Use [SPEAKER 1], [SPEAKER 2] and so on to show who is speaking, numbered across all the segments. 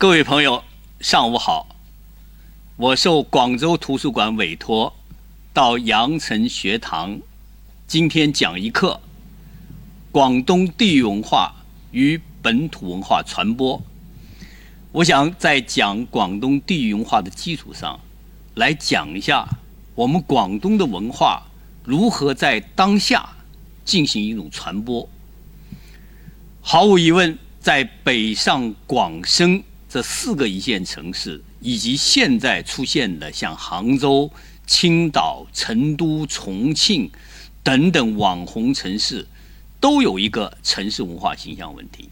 [SPEAKER 1] 各位朋友，上午好！我受广州图书馆委托，到羊城学堂，今天讲一课：广东地域文化与本土文化传播。我想在讲广东地域文化的基础上，来讲一下我们广东的文化如何在当下进行一种传播。毫无疑问，在北上广深。这四个一线城市，以及现在出现的像杭州、青岛、成都、重庆等等网红城市，都有一个城市文化形象问题。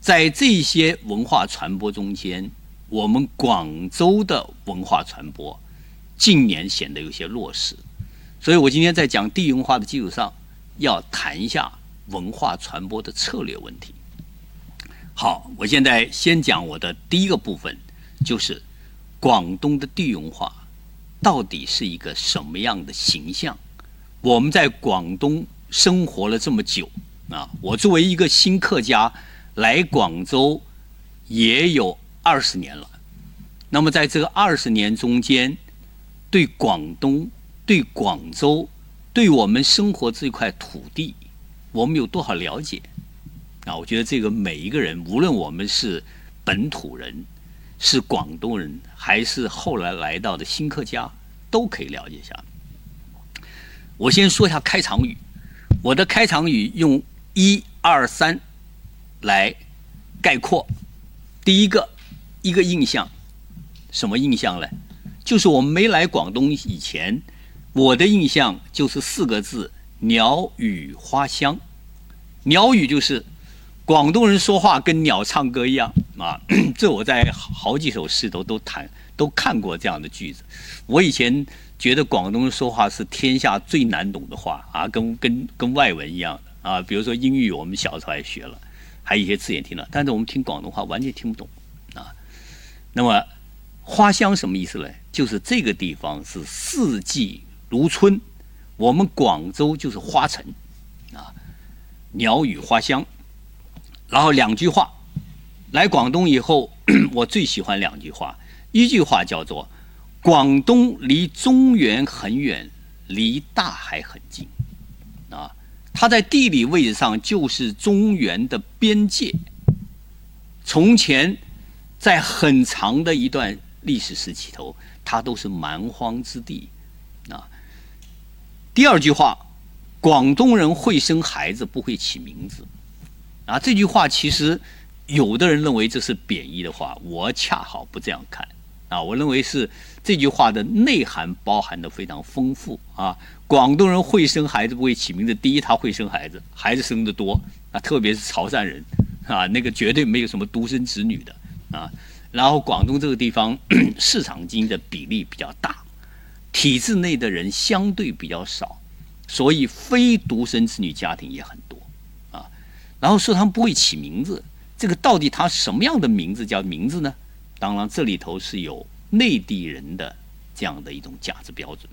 [SPEAKER 1] 在这些文化传播中间，我们广州的文化传播近年显得有些弱势，所以我今天在讲地域文化的基础上，要谈一下文化传播的策略问题。好，我现在先讲我的第一个部分，就是广东的地域文化到底是一个什么样的形象？我们在广东生活了这么久啊，我作为一个新客家来广州也有二十年了。那么在这个二十年中间，对广东、对广州、对我们生活这块土地，我们有多少了解？啊，我觉得这个每一个人，无论我们是本土人、是广东人，还是后来来到的新客家，都可以了解一下。我先说一下开场语，我的开场语用一二三来概括。第一个，一个印象，什么印象呢？就是我们没来广东以前，我的印象就是四个字：鸟语花香。鸟语就是。广东人说话跟鸟唱歌一样啊！这我在好几首诗都都谈都看过这样的句子。我以前觉得广东人说话是天下最难懂的话啊，跟跟跟外文一样的啊。比如说英语，我们小时候还学了，还有一些字也听了，但是我们听广东话完全听不懂啊。那么花香什么意思呢？就是这个地方是四季如春，我们广州就是花城啊，鸟语花香。然后两句话，来广东以后，我最喜欢两句话。一句话叫做“广东离中原很远，离大海很近”，啊，它在地理位置上就是中原的边界。从前，在很长的一段历史时期头，它都是蛮荒之地，啊。第二句话，广东人会生孩子，不会起名字。啊，这句话其实有的人认为这是贬义的话，我恰好不这样看。啊，我认为是这句话的内涵包含的非常丰富。啊，广东人会生孩子，不会起名字。第一，他会生孩子，孩子生的多。啊，特别是潮汕人，啊，那个绝对没有什么独生子女的。啊，然后广东这个地方 市场经济的比例比较大，体制内的人相对比较少，所以非独生子女家庭也很多。然后说他们不会起名字，这个到底他什么样的名字叫名字呢？当然这里头是有内地人的这样的一种价值标准。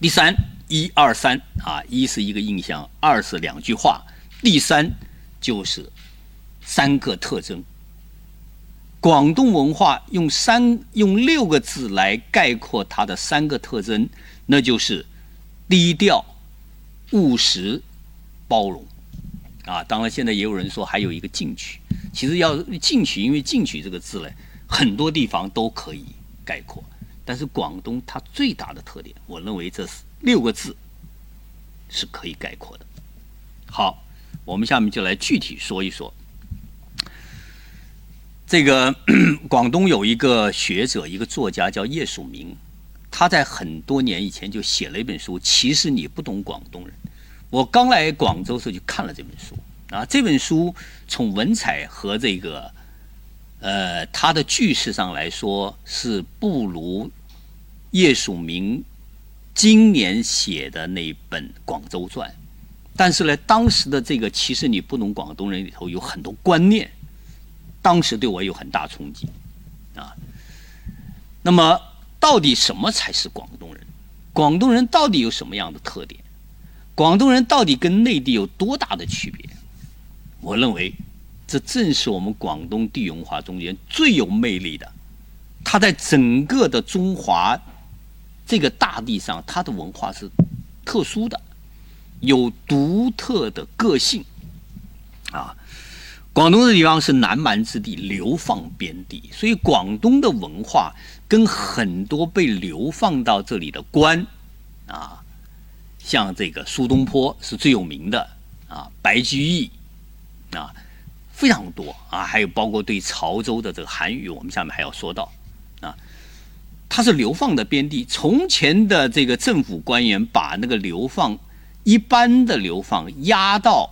[SPEAKER 1] 第三，一二三啊，一是一个印象，二是两句话，第三就是三个特征。广东文化用三用六个字来概括它的三个特征，那就是低调、务实、包容。啊，当然，现在也有人说还有一个进取。其实要进取，因为进取这个字呢，很多地方都可以概括。但是广东它最大的特点，我认为这是六个字是可以概括的。好，我们下面就来具体说一说。这个 广东有一个学者，一个作家叫叶曙明，他在很多年以前就写了一本书。其实你不懂广东人。我刚来广州时候就看了这本书啊，这本书从文采和这个呃它的句式上来说是不如叶曙明今年写的那本《广州传》，但是呢，当时的这个其实你不懂广东人里头有很多观念，当时对我有很大冲击啊。那么，到底什么才是广东人？广东人到底有什么样的特点？广东人到底跟内地有多大的区别？我认为，这正是我们广东地文化中间最有魅力的。它在整个的中华这个大地上，它的文化是特殊的，有独特的个性啊。广东这地方是南蛮之地，流放边地，所以广东的文化跟很多被流放到这里的官啊，像这个苏东坡是最有名的啊，白居易啊，非常多啊，还有包括对潮州的这个韩语，我们下面还要说到啊，他是流放的边地。从前的这个政府官员把那个流放一般的流放压到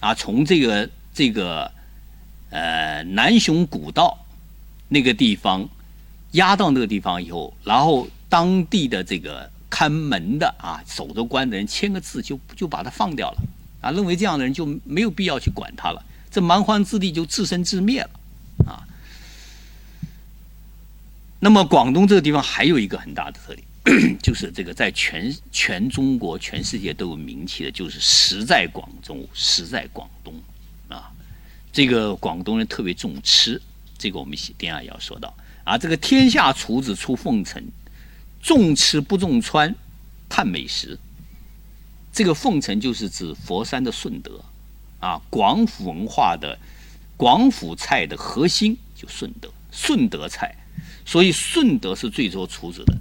[SPEAKER 1] 啊，从这个。这个呃南雄古道那个地方压到那个地方以后，然后当地的这个看门的啊守着关的人签个字就就把他放掉了啊，认为这样的人就没有必要去管他了，这蛮荒之地就自生自灭了啊。那么广东这个地方还有一个很大的特点，就是这个在全全中国全世界都有名气的，就是实在广州，实在广东。啊这个广东人特别重吃，这个我们等下要说到啊。这个天下厨子出凤城，重吃不重穿，探美食。这个凤城就是指佛山的顺德啊，广府文化的广府菜的核心就顺德，顺德菜，所以顺德是最多厨子的。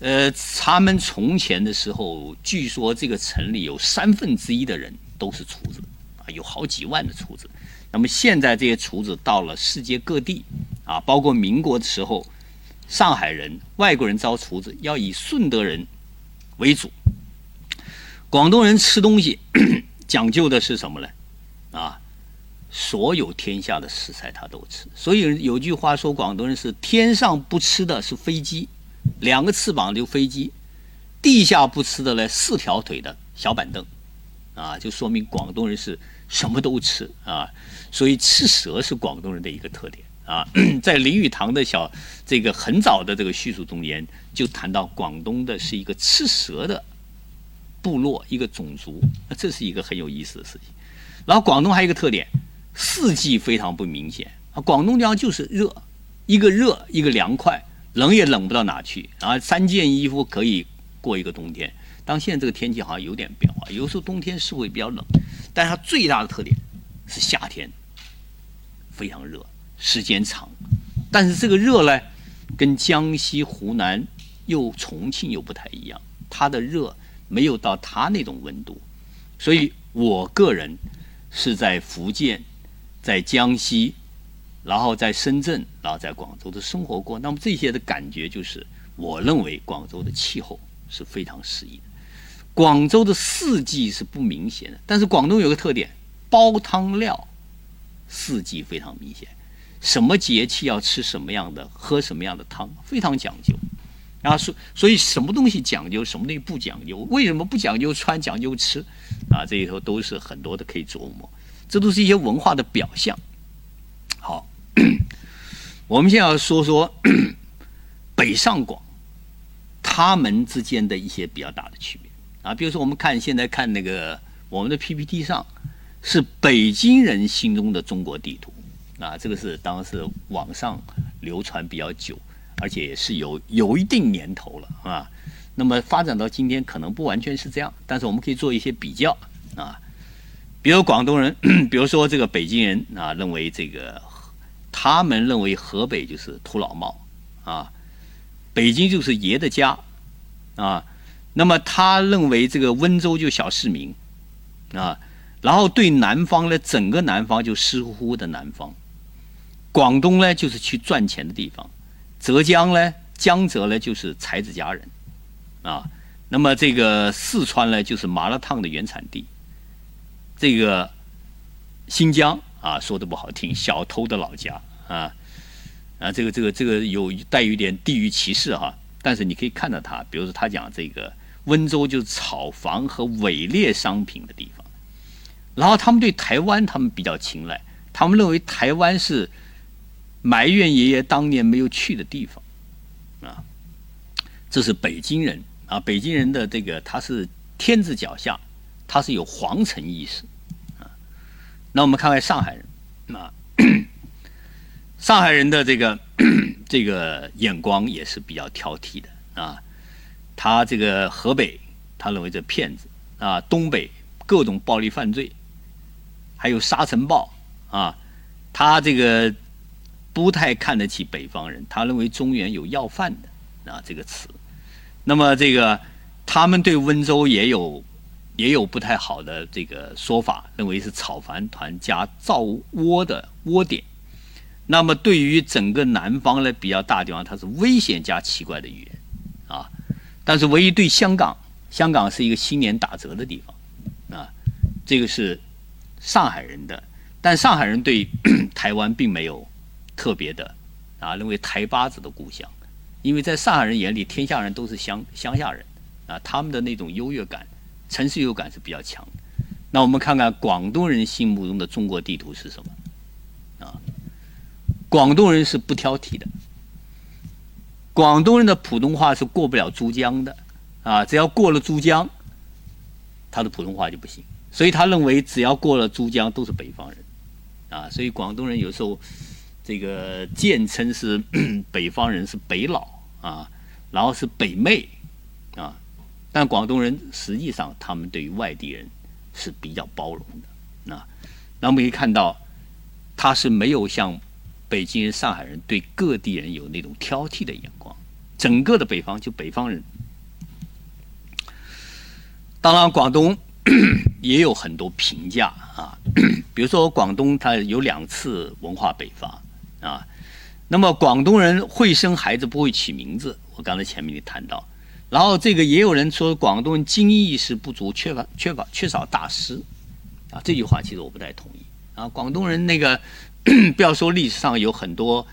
[SPEAKER 1] 呃，他们从前的时候，据说这个城里有三分之一的人都是厨子。啊有好几万的厨子，那么现在这些厨子到了世界各地，啊，包括民国的时候，上海人、外国人招厨子要以顺德人为主。广东人吃东西 讲究的是什么呢？啊，所有天下的食材他都吃。所以有句话说，广东人是天上不吃的是飞机，两个翅膀就飞机；地下不吃的呢，四条腿的小板凳。啊，就说明广东人是。什么都吃啊，所以吃蛇是广东人的一个特点啊。在林语堂的小这个很早的这个叙述中间，就谈到广东的是一个吃蛇的部落，一个种族，那这是一个很有意思的事情。然后广东还有一个特点，四季非常不明显啊。广东地方就是热，一个热，一个凉快，冷也冷不到哪去啊。三件衣服可以过一个冬天。当现在这个天气好像有点变化，有时候冬天是会比较冷。但它最大的特点是夏天非常热，时间长。但是这个热呢，跟江西、湖南又重庆又不太一样，它的热没有到它那种温度。所以我个人是在福建、在江西，然后在深圳，然后在广州的生活过。那么这些的感觉就是，我认为广州的气候是非常适宜的。广州的四季是不明显的，但是广东有个特点，煲汤料四季非常明显，什么节气要吃什么样的，喝什么样的汤，非常讲究。然后所所以什么东西讲究，什么东西不讲究？为什么不讲究穿，讲究吃？啊，这里头都是很多的可以琢磨，这都是一些文化的表象。好，我们现在要说说 北上广，他们之间的一些比较大的区别。啊，比如说我们看现在看那个我们的 PPT 上，是北京人心中的中国地图，啊，这个是当时网上流传比较久，而且也是有有一定年头了啊。那么发展到今天可能不完全是这样，但是我们可以做一些比较啊。比如广东人，比如说这个北京人啊，认为这个他们认为河北就是土老帽啊，北京就是爷的家啊。那么他认为这个温州就小市民，啊，然后对南方呢，整个南方就湿乎乎的南方，广东呢就是去赚钱的地方，浙江呢，江浙呢就是才子佳人，啊，那么这个四川呢就是麻辣烫的原产地，这个新疆啊说的不好听，小偷的老家啊，啊这个这个这个有带有点地域歧视哈，但是你可以看到他，比如说他讲这个。温州就是炒房和伪劣商品的地方，然后他们对台湾他们比较青睐，他们认为台湾是埋怨爷爷当年没有去的地方，啊，这是北京人。啊，北京人的这个他是天子脚下，他是有皇城意识，啊，那我们看看上海人。啊，上海人的这个 这个眼光也是比较挑剔的。啊。他这个河北，他认为这骗子。啊；东北各种暴力犯罪，还有沙尘暴。啊，他这个不太看得起北方人。他认为中原有要饭的啊这个词。那么这个他们对温州也有也有不太好的这个说法，认为是草船团加造窝的窝点。那么对于整个南方呢比较大地方，它是危险加奇怪的语言啊。但是唯一对香港，香港是一个新年打折的地方啊，这个是上海人的。但上海人对台湾并没有特别的啊，认为台巴子的故乡。因为在上海人眼里，天下人都是乡乡下人，啊，他们的那种优越感、城市优越感是比较强。那我们看看广东人心目中的中国地图是什么？啊，广东人是不挑剔的。广东人的普通话是过不了珠江的，啊，只要过了珠江，他的普通话就不行。所以他认为，只要过了珠江，都是北方人，啊，所以广东人有时候这个简称是 北方人是北佬。啊，然后是北妹，啊，但广东人实际上他们对于外地人是比较包容的，啊，那我们可以看到，他是没有像北京人、上海人对各地人有那种挑剔的眼光，整个的北方就北方人，当然广东 也有很多评价啊，比如说广东它有两次文化北伐啊。那么广东人会生孩子不会起名字，我刚才前面也谈到。然后这个也有人说广东人经济意识不足，缺乏缺乏缺少大师，啊，这句话其实我不太同意。啊，广东人那个 不要说历史上有很多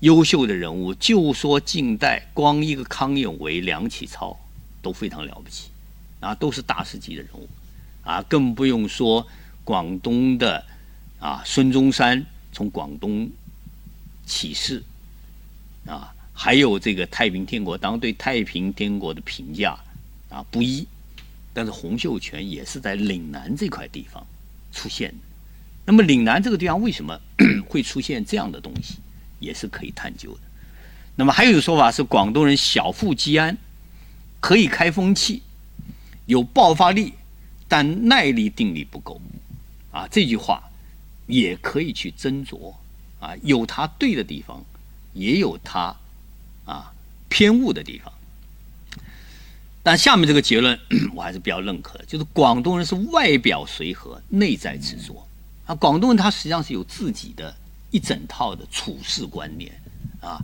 [SPEAKER 1] 优秀的人物，就说近代光一个康有为、梁启超都非常了不起，啊，都是大师级的人物，啊，更不用说广东的啊孙中山从广东。启示啊，还有这个太平天国，当然对太平天国的评价啊不一，但是洪秀全也是在岭南这块地方出现的。那么岭南这个地方为什么 会出现这样的东西，也是可以探究的。那么还有一个说法是，广东人小富即安，可以开风气，有爆发力，但耐力定力不够啊。这句话也可以去斟酌。啊，有他对的地方，也有他啊偏误的地方。但下面这个结论 我还是比较认可的，就是广东人是外表随和，内在执着。啊，广东人他实际上是有自己的一整套的处事观念啊，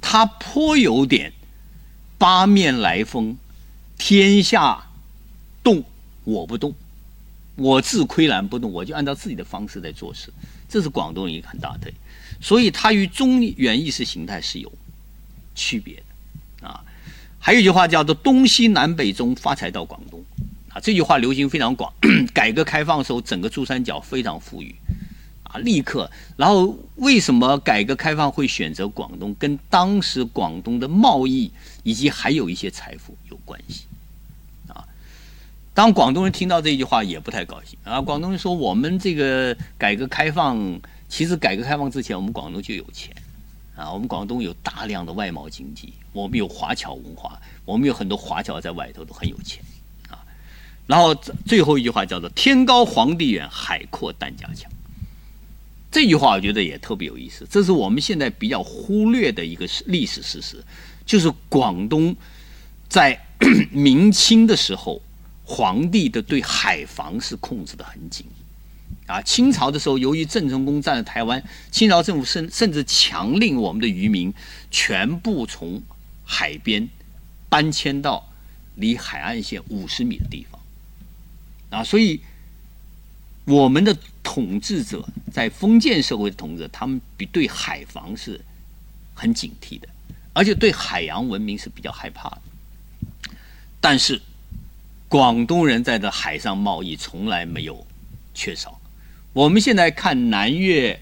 [SPEAKER 1] 他颇有点八面来风，天下动我不动，我自岿然不动，我就按照自己的方式在做事。这是广东人一个很大的。所以它与中原意识形态是有区别的啊。还有一句话叫做“东西南北中，发财到广东”，啊，这句话流行非常广。改革开放的时候，整个珠三角非常富裕啊，立刻。然后为什么改革开放会选择广东？跟当时广东的贸易以及还有一些财富有关系啊。当广东人听到这句话也不太高兴啊。广东人说：“我们这个改革开放。”其实改革开放之前，我们广东就有钱，啊，我们广东有大量的外贸经济，我们有华侨文化，我们有很多华侨在外头都很有钱，啊，然后最后一句话叫做“天高皇帝远，海阔担家强”，这句话我觉得也特别有意思，这是我们现在比较忽略的一个历史事实，就是广东在 明清的时候，皇帝的对海防是控制的很紧。啊，清朝的时候，由于郑成功占了台湾，清朝政府甚甚至强令我们的渔民全部从海边搬迁到离海岸线五十米的地方。啊，所以我们的统治者在封建社会的统治者，他们比对海防是很警惕的，而且对海洋文明是比较害怕的。但是广东人在这海上贸易从来没有缺少。我们现在看南越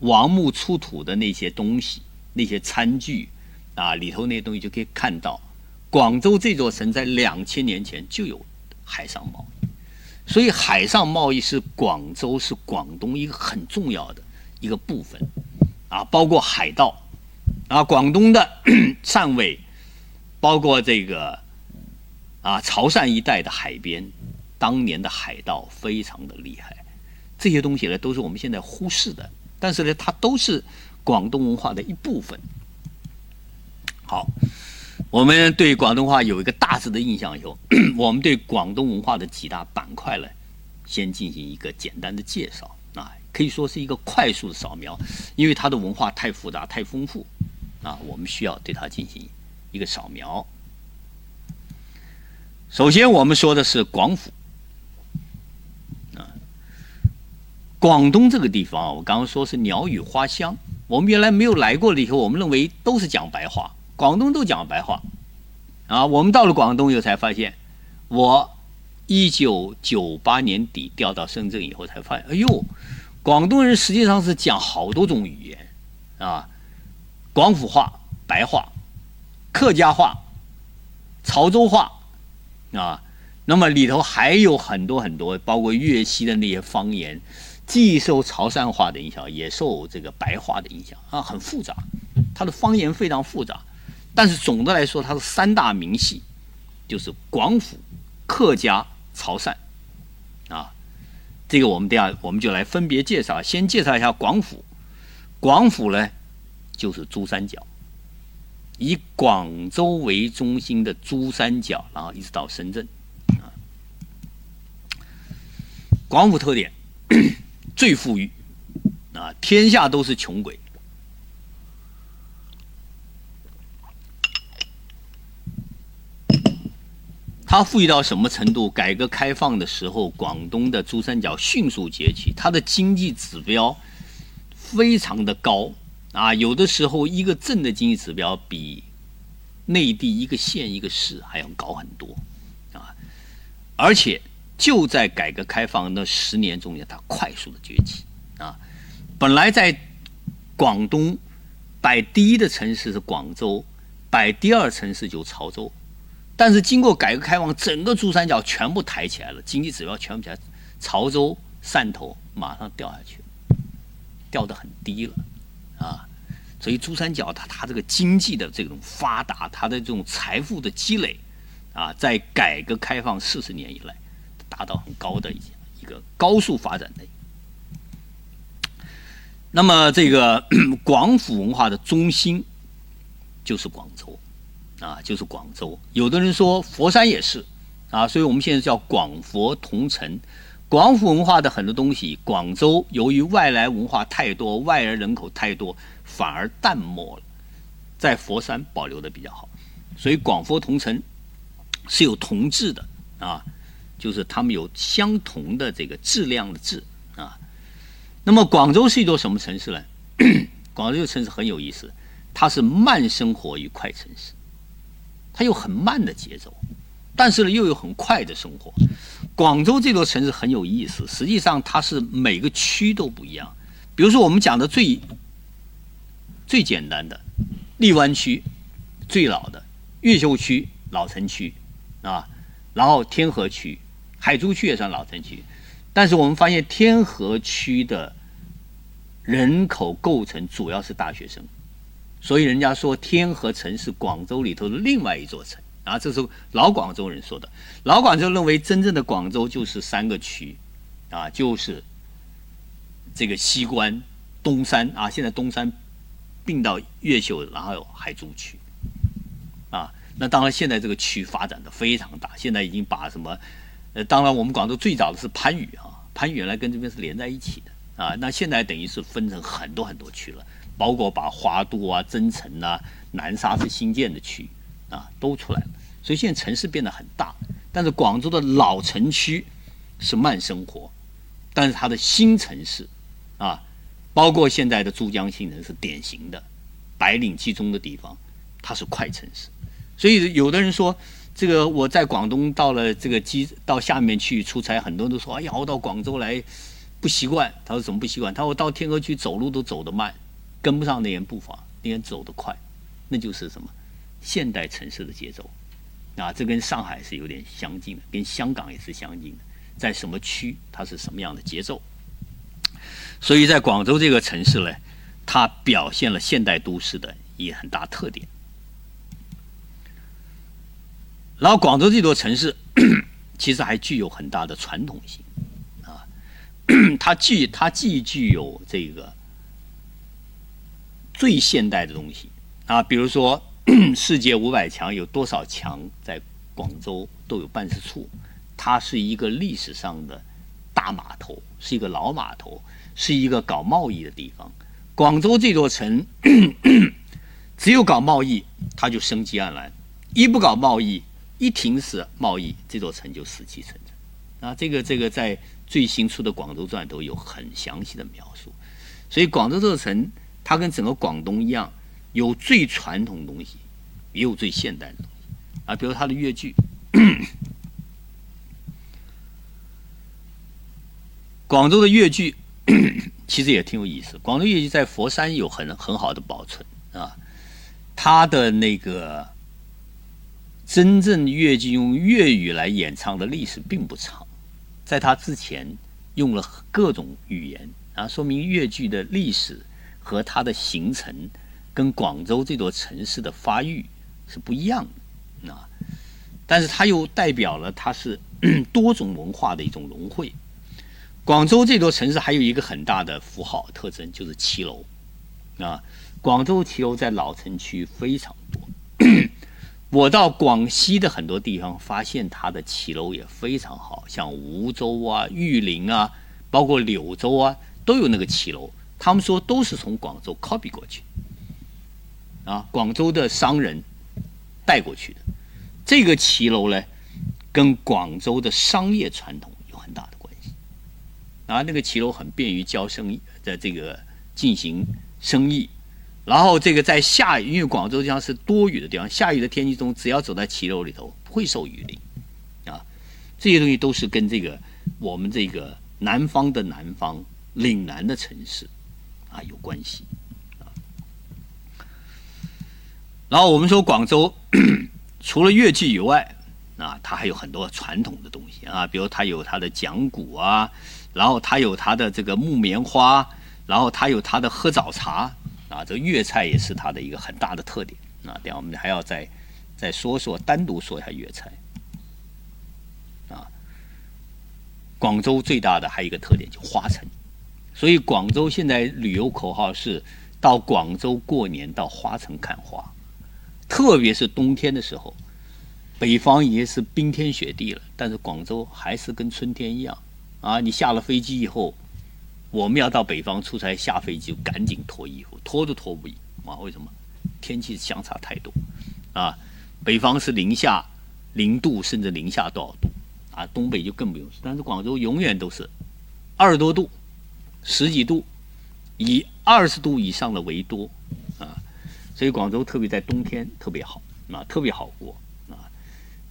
[SPEAKER 1] 王墓出土的那些东西，那些餐具啊，里头那些东西就可以看到，广州这座城在两千年前就有海上贸易。所以海上贸易是广州是广东一个很重要的一个部分，啊，包括海盗，啊，广东的 汕尾，包括这个啊潮汕一带的海边，当年的海盗非常的厉害，这些东西呢都是我们现在忽视的，但是呢它都是广东文化的一部分。好。我们对广东话有一个大致的印象以后，我们对广东文化的几大板块呢，先进行一个简单的介绍啊，可以说是一个快速的扫描，因为它的文化太复杂、太丰富啊，我们需要对它进行一个扫描。首先，我们说的是广府广东这个地方，我刚刚说是鸟语花香，我们原来没有来过了以后，我们认为都是讲白话。广东都讲白话，啊，我们到了广东以后才发现，我一九九八年底调到深圳以后才发现，哎呦，广东人实际上是讲好多种语言，啊，广府话、白话、客家话、潮州话，啊，那么里头还有很多很多，包括粤西的那些方言，既受潮汕话的影响，也受这个白话的影响，啊，很复杂，它的方言非常复杂。但是总的来说，它是三大名系，就是广府、客家、潮汕，啊，这个我们等下我们就来分别介绍。先介绍一下广府，广府呢就是珠三角，以广州为中心的珠三角，然后一直到深圳，啊，广府特点最富裕，啊，天下都是穷鬼。它富裕到什么程度？改革开放的时候，广东的珠三角迅速崛起，它的经济指标非常的高啊！有的时候，一个镇的经济指标比内地一个县、一个市还要高很多啊！而且就在改革开放那十年中间，它快速的崛起啊！本来在广东摆第一的城市是广州，摆第二城市就潮州。但是经过改革开放，整个珠三角全部抬起来了，经济指标全部起来，潮州、汕头马上掉下去，掉得很低了，啊，所以珠三角它它这个经济的这种发达，它的这种财富的积累，啊，在改革开放四十年以来，达到很高的一一个高速发展的。那么这个 广府文化的中心就是广州。啊，就是广州。有的人说佛山也是，啊，所以我们现在叫广佛同城。广府文化的很多东西，广州由于外来文化太多，外来人口太多，反而淡漠了，在佛山保留的比较好。所以广佛同城是有同质的啊，就是他们有相同的这个质量的质啊。那么广州是一座什么城市呢？广州这个城市很有意思，它是慢生活与快城市。它有很慢的节奏，但是呢又有很快的生活。广州这座城市很有意思，实际上它是每个区都不一样。比如说我们讲的最最简单的荔湾区，最老的越秀区老城区啊，然后天河区、海珠区也算老城区，但是我们发现天河区的人口构成主要是大学生。所以人家说天河城是广州里头的另外一座城啊，这是老广州人说的。老广州认为真正的广州就是三个区，啊，就是这个西关、东山啊，现在东山并到越秀，然后有海珠区，啊，那当然现在这个区发展的非常大，现在已经把什么，呃，当然我们广州最早的是番禺啊，番禺原来跟这边是连在一起的啊，那现在等于是分成很多很多区了。包括把花都啊、增城啊、南沙是新建的区，啊，都出来了。所以现在城市变得很大，但是广州的老城区是慢生活，但是它的新城市，啊，包括现在的珠江新城是典型的白领集中的地方，它是快城市。所以有的人说，这个我在广东到了这个机到下面去出差，很多人都说，哎呀，我到广州来不习惯。他说怎么不习惯？他说我到天河区走路都走得慢。跟不上那人步伐，那人走得快，那就是什么现代城市的节奏啊！这跟上海是有点相近的，跟香港也是相近的。在什么区，它是什么样的节奏。所以在广州这个城市呢，它表现了现代都市的一很大特点。然后广州这座城市 其实还具有很大的传统性啊，它既它既具有这个最现代的东西啊，比如说 世界五百强有多少强在广州都有办事处，它是一个历史上的大码头，是一个老码头，是一个搞贸易的地方。广州这座城只有搞贸易，它就生机盎然；一不搞贸易，一停止贸易，这座城就死气沉沉。啊，这个这个在最新出的《广州传》都有很详细的描述。所以，广州这座城，它跟整个广东一样，有最传统的东西，也有最现代的东西。啊，比如它的粤剧，广州的粤剧其实也挺有意思。广州粤剧在佛山有很很好的保存啊，它的那个。真正粤剧用粤语来演唱的历史并不长，在他之前用了各种语言啊，说明粤剧的历史和它的形成跟广州这座城市的发育是不一样的啊。但是它又代表了它是 多种文化的一种融汇。广州这座城市还有一个很大的符号特征，就是骑楼啊。广州骑楼在老城区非常。我到广西的很多地方，发现它的骑楼也非常好，像梧州啊、玉林啊，包括柳州啊，都有那个骑楼。他们说都是从广州 copy 过去，啊，广州的商人带过去的。这个骑楼呢，跟广州的商业传统有很大的关系。啊，那个骑楼很便于交生意，在这个进行生意。然后这个在下雨，因为广州地方是多雨的地方，下雨的天气中，只要走在骑楼里头，不会受雨淋，啊，这些东西都是跟这个我们这个南方的南方岭南的城市啊有关系，啊。然后我们说广州 除了粤剧以外，啊，它还有很多传统的东西啊，比如它有它的讲古啊，然后它有它的这个木棉花，然后它有它的喝早茶。啊，这粤菜也是它的一个很大的特点啊。等下我们还要再再说说，单独说一下粤菜。啊，广州最大的还有一个特点，就花城。所以广州现在旅游口号是到广州过年到花城看花，特别是冬天的时候，北方已经是冰天雪地了，但是广州还是跟春天一样啊。你下了飞机以后。我们要到北方出差，下飞机就赶紧脱衣服，脱都脱不赢啊！为什么？天气相差太多啊！北方是零下零度，甚至零下多少度啊？东北就更不用说。但是广州永远都是二十多度、十几度，以二十度以上的为多啊！所以广州特别在冬天特别好啊，特别好过啊！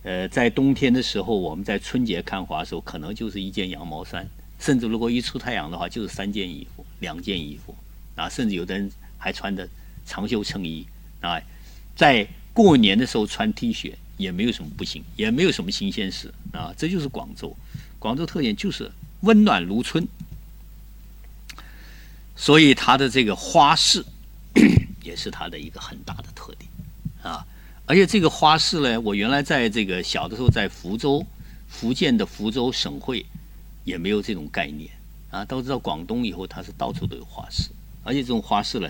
[SPEAKER 1] 呃，在冬天的时候，我们在春节看花的时候，可能就是一件羊毛衫。甚至如果一出太阳的话，就是三件衣服、两件衣服啊，甚至有的人还穿的长袖衬衣啊，在过年的时候穿 T 恤也没有什么不行，也没有什么新鲜事啊。这就是广州，广州特点就是温暖如春，所以它的这个花市 也是它的一个很大的特点啊。而且这个花市呢，我原来在这个小的时候在福州，福建的福州省会。也没有这种概念啊！都知道广东以后，它是到处都有花市，而且这种花市呢，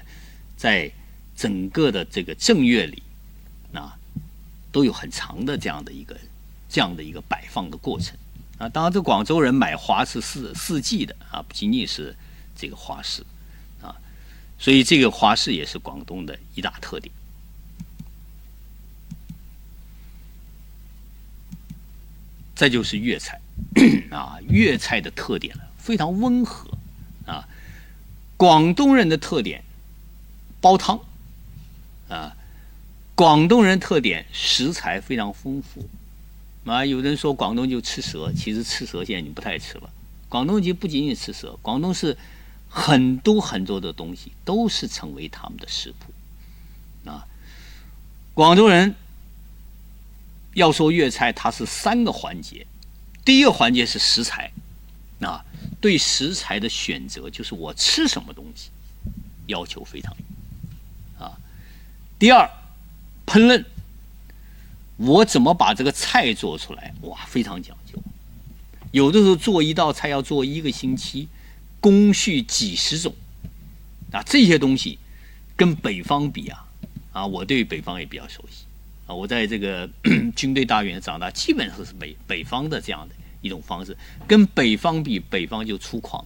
[SPEAKER 1] 在整个的这个正月里啊，都有很长的这样的一个这样的一个摆放的过程啊。当然，这广州人买花是四四季的啊，不仅仅是这个花市啊，所以这个花市也是广东的一大特点。再就是粤菜。啊，粤菜的特点非常温和啊。广东人的特点煲汤啊，广东人特点食材非常丰富啊。有人说广东就吃蛇，其实吃蛇现在已经不太吃了。广东就不仅仅吃蛇，广东是很多很多的东西都是成为他们的食谱啊。广州人要说粤菜，它是三个环节。第一个环节是食材，啊，对食材的选择就是我吃什么东西，要求非常啊。第二，烹饪，我怎么把这个菜做出来？哇，非常讲究。有的时候做一道菜要做一个星期，工序几十种，啊，这些东西跟北方比啊，啊，我对北方也比较熟悉。我在这个 军队大院长大，基本上是北北方的这样的一种方式。跟北方比，北方就粗犷，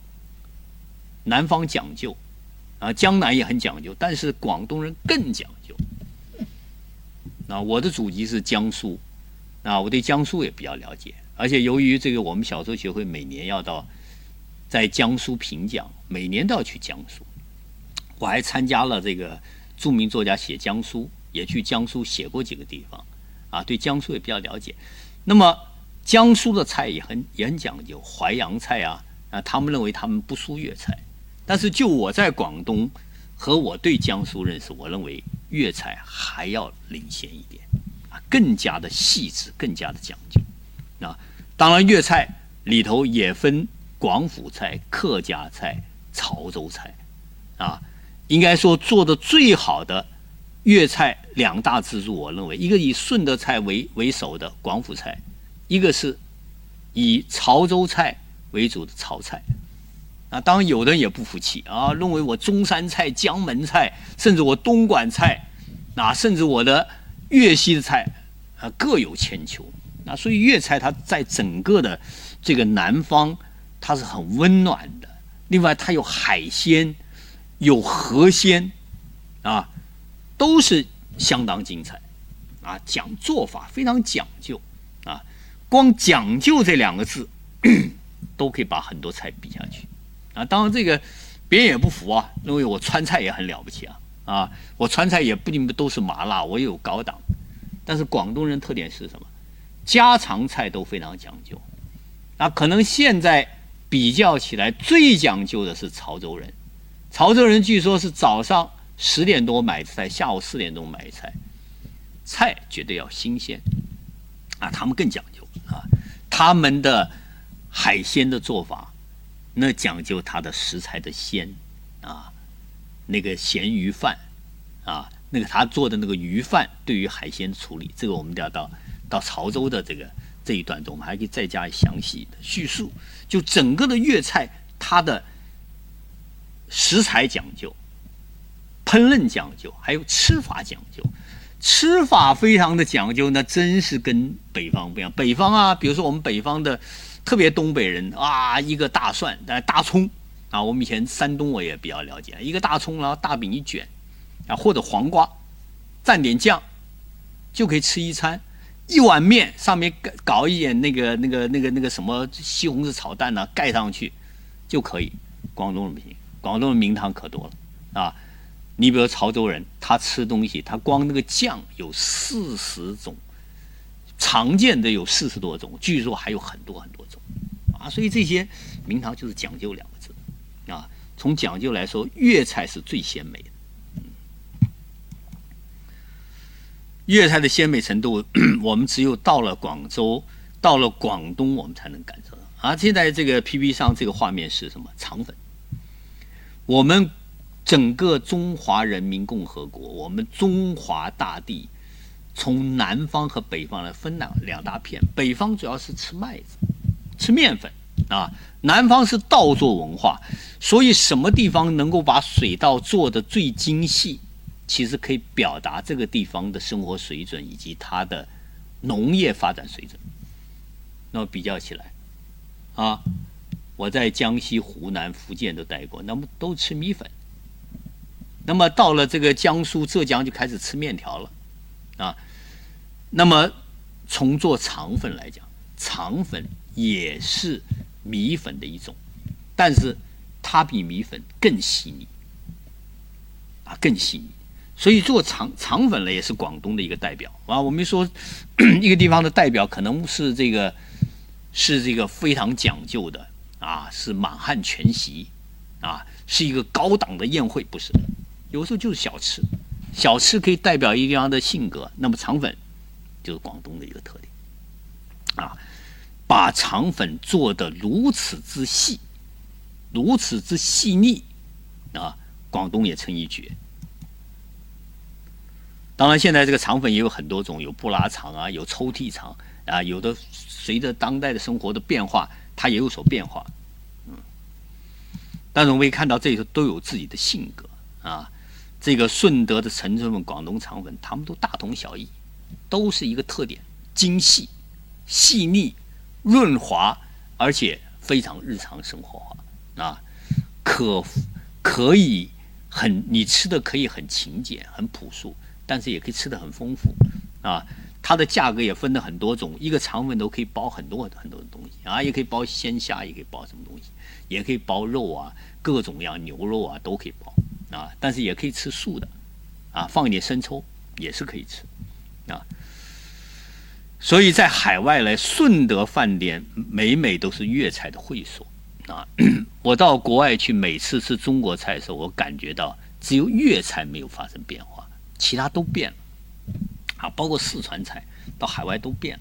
[SPEAKER 1] 南方讲究，啊，江南也很讲究，但是广东人更讲究。啊，我的祖籍是江苏，啊，我对江苏也比较了解。而且由于这个，我们小说协会每年要到在江苏评奖，每年都要去江苏。我还参加了这个著名作家写江苏。也去江苏写过几个地方，啊，对江苏也比较了解。那么江苏的菜也很也很讲究，淮扬菜啊，啊，他们认为他们不输粤菜。但是就我在广东和我对江苏认识，我认为粤菜还要领先一点，啊，更加的细致，更加的讲究。啊，当然粤菜里头也分广府菜、客家菜、潮州菜，啊，应该说做的最好的。粤菜两大支柱，我认为一个以顺德菜为为首的广府菜，一个是以潮州菜为主的潮菜。啊，当然有的人也不服气啊，认为我中山菜、江门菜，甚至我东莞菜，啊，甚至我的粤西的菜啊各有千秋。那所以粤菜它在整个的这个南方，它是很温暖的。另外，它有海鲜，有河鲜，啊。都是相当精彩，啊，讲做法非常讲究，啊，光讲究这两个字，都可以把很多菜比下去，啊，当然这个别人也不服啊，认为我川菜也很了不起啊，啊，我川菜也不一定都是麻辣，我也有高档，但是广东人特点是什么？家常菜都非常讲究，啊，可能现在比较起来最讲究的是潮州人，潮州人据说是早上。十点多买菜，下午四点钟买菜，菜绝对要新鲜，啊，他们更讲究啊，他们的海鲜的做法，那讲究它的食材的鲜，啊，那个咸鱼饭，啊，那个他做的那个鱼饭，对于海鲜处理，这个我们要到到潮州的这个这一段中，我们还可以再加详细的叙述，就整个的粤菜，它的食材讲究。烹饪讲究，还有吃法讲究，吃法非常的讲究，那真是跟北方不一样。北方啊，比如说我们北方的，特别东北人啊，一个大蒜，呃，大葱啊，我们以前山东我也比较了解，一个大葱，然后大饼一卷，啊，或者黄瓜，蘸点酱，就可以吃一餐。一碗面上面搞一点那个那个那个那个什么西红柿炒蛋呢，盖上去就可以。广东人不行，广东人名堂可多了啊。你比如潮州人，他吃东西，他光那个酱有四十种，常见的有四十多种，据说还有很多很多种，啊，所以这些名堂就是讲究两个字，啊，从讲究来说，粤菜是最鲜美的，粤菜的鲜美程度，我们只有到了广州，到了广东，我们才能感受到。啊，现在这个 P P 上这个画面是什么？肠粉，我们。整个中华人民共和国，我们中华大地，从南方和北方来分两两大片。北方主要是吃麦子，吃面粉啊；南方是稻作文化，所以什么地方能够把水稻做的最精细，其实可以表达这个地方的生活水准以及它的农业发展水准。那么比较起来，啊，我在江西、湖南、福建都待过，那么都吃米粉。那么到了这个江苏、浙江就开始吃面条了，啊，那么从做肠粉来讲，肠粉也是米粉的一种，但是它比米粉更细腻，啊，更细腻。所以做肠肠粉呢，也是广东的一个代表啊。我们说 一个地方的代表可能是这个是这个非常讲究的啊，是满汉全席啊，是一个高档的宴会，不是？有时候就是小吃，小吃可以代表一个地方的性格。那么肠粉就是广东的一个特点，啊，把肠粉做得如此之细，如此之细腻，啊，广东也称一绝。当然，现在这个肠粉也有很多种，有布拉肠啊，有抽屉肠啊，有的随着当代的生活的变化，它也有所变化。嗯，但是我们可以看到，这里头都有自己的性格啊。这个顺德的陈村粉、广东肠粉，他们都大同小异，都是一个特点：精细、细腻、润滑，而且非常日常生活化啊，可可以很你吃的可以很勤俭、很朴素。但是也可以吃的很丰富，啊，它的价格也分了很多种，一个肠粉都可以包很多很多的东西啊，也可以包鲜虾，也可以包什么东西，也可以包肉啊，各种样牛肉啊都可以包啊，但是也可以吃素的，啊，放一点生抽也是可以吃，啊，所以在海外来顺德饭店每每都是粤菜的会所啊，我到国外去每次吃中国菜的时候，我感觉到只有粤菜没有发生变化。其他都变了，啊，包括四川菜到海外都变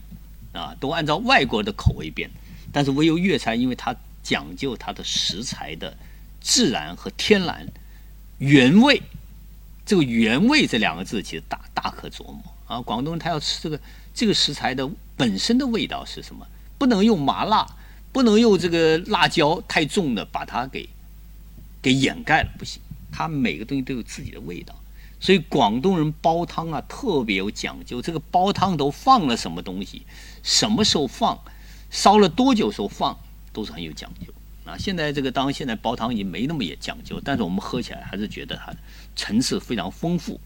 [SPEAKER 1] 了，啊，都按照外国的口味变。但是唯有粤菜，因为它讲究它的食材的自然和天然原味。这个“原味”这两个字其实大大可琢磨啊。广东人他要吃这个这个食材的本身的味道是什么？不能用麻辣，不能用这个辣椒太重的把它给给掩盖了，不行。它每个东西都有自己的味道。所以广东人煲汤啊，特别有讲究。这个煲汤都放了什么东西，什么时候放，烧了多久时候放，都是很有讲究啊。现在这个当现在煲汤已经没那么也讲究，但是我们喝起来还是觉得它层次非常丰富。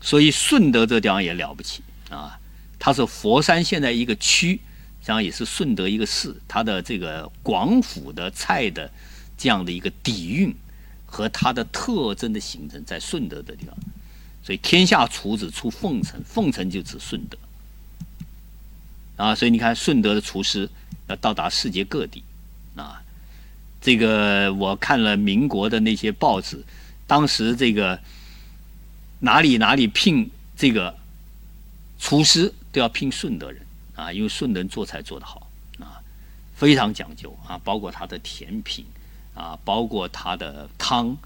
[SPEAKER 1] 所以顺德这地方也了不起啊，它是佛山现在一个区，这样也是顺德一个市，它的这个广府的菜的这样的一个底蕴。和它的特征的形成在顺德的地方，所以天下厨子出凤城，凤城就指顺德啊。所以你看顺德的厨师要到达世界各地啊。这个我看了民国的那些报纸，当时这个哪里哪里聘这个厨师都要聘顺德人啊，因为顺德人做菜做得好啊，非常讲究啊，包括他的甜品。啊，包括它的汤，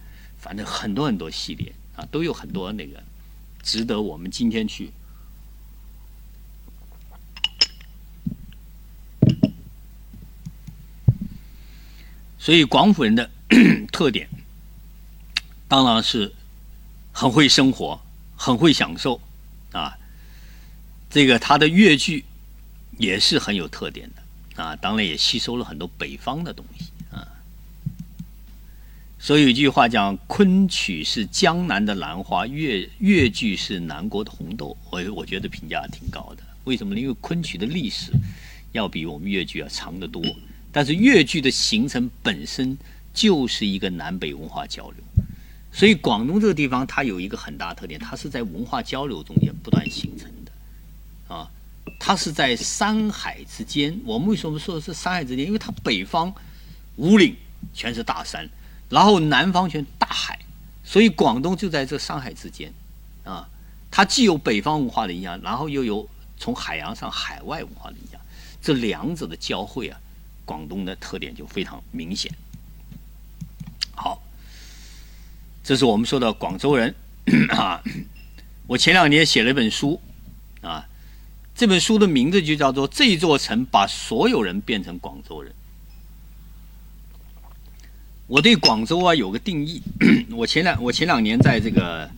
[SPEAKER 1] 反正很多很多系列啊，都有很多那个值得我们今天去。所以广府人的 特点，当然是很会生活，很会享受啊。这个他的粤剧也是很有特点的啊，当然也吸收了很多北方的东西。啊所以有句话讲，昆曲是江南的兰花，粤粤剧是南国的红豆。我我觉得评价挺高的。为什么呢？因为昆曲的历史要比我们粤剧要长得多，但是粤剧的形成本身就是一个南北文化交流。所以广东这个地方它有一个很大特点，它是在文化交流中间不断形成的，啊，它是在山海之间。我们为什么说的是山海之间？因为它北方五岭全是大山。然后南方全大海，所以广东就在这山海之间，啊，它既有北方文化的影响，然后又有从海洋上海外文化的影响，这两者的交汇啊，广东的特点就非常明显。好，这是我们说的广州人 啊。我前两年写了一本书啊，这本书的名字就叫做《这座城把所有人变成广州人》。我对广州啊有个定义，我前两我前两年在这个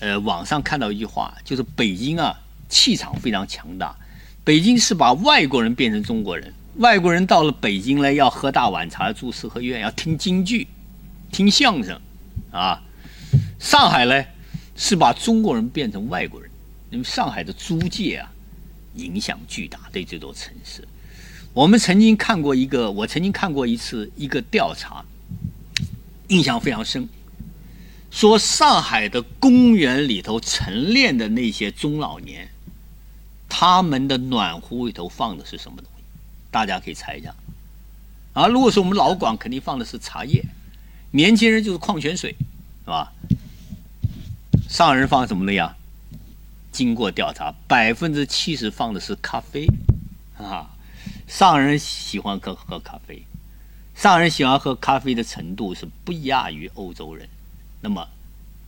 [SPEAKER 1] 呃网上看到一句话，就是北京啊气场非常强大，北京是把外国人变成中国人，外国人到了北京呢要喝大碗茶，住四合院，要听京剧，听相声，啊，上海呢是把中国人变成外国人，因为上海的租界啊影响巨大，对这座城市，我们曾经看过一个，我曾经看过一次一个调查。印象非常深，说上海的公园里头晨练的那些中老年，他们的暖壶里头放的是什么东西？大家可以猜一下。啊，如果是我们老广，肯定放的是茶叶；年轻人就是矿泉水，是吧？上海人放什么的呀？经过调查，百分之七十放的是咖啡，啊，上海人喜欢喝喝咖啡，上海人喜欢喝咖啡的程度是不亚于欧洲人。那么，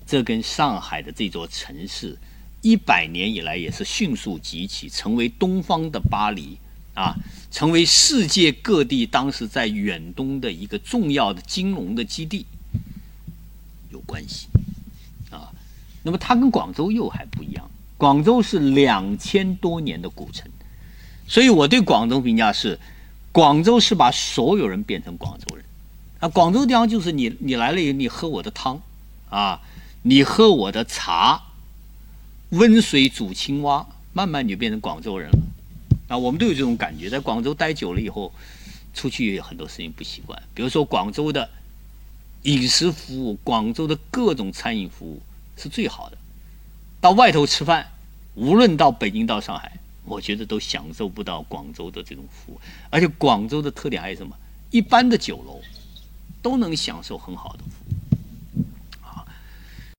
[SPEAKER 1] 这跟上海的这座城市一百年以来也是迅速崛起，成为东方的巴黎啊，成为世界各地当时在远东的一个重要的金融的基地有关系啊。那么，它跟广州又还不一样，广州是两千多年的古城。所以我对广州评价是，广州是把所有人变成广州人，啊，广州地方就是你，你来了以后，你喝我的汤，啊，你喝我的茶，温水煮青蛙，慢慢你就变成广州人了，啊，我们都有这种感觉，在广州待久了以后，出去有很多事情不习惯，比如说广州的饮食服务，广州的各种餐饮服务是最好的，到外头吃饭，无论到北京到上海。我觉得都享受不到广州的这种服务，而且广州的特点还有什么？一般的酒楼都能享受很好的服务。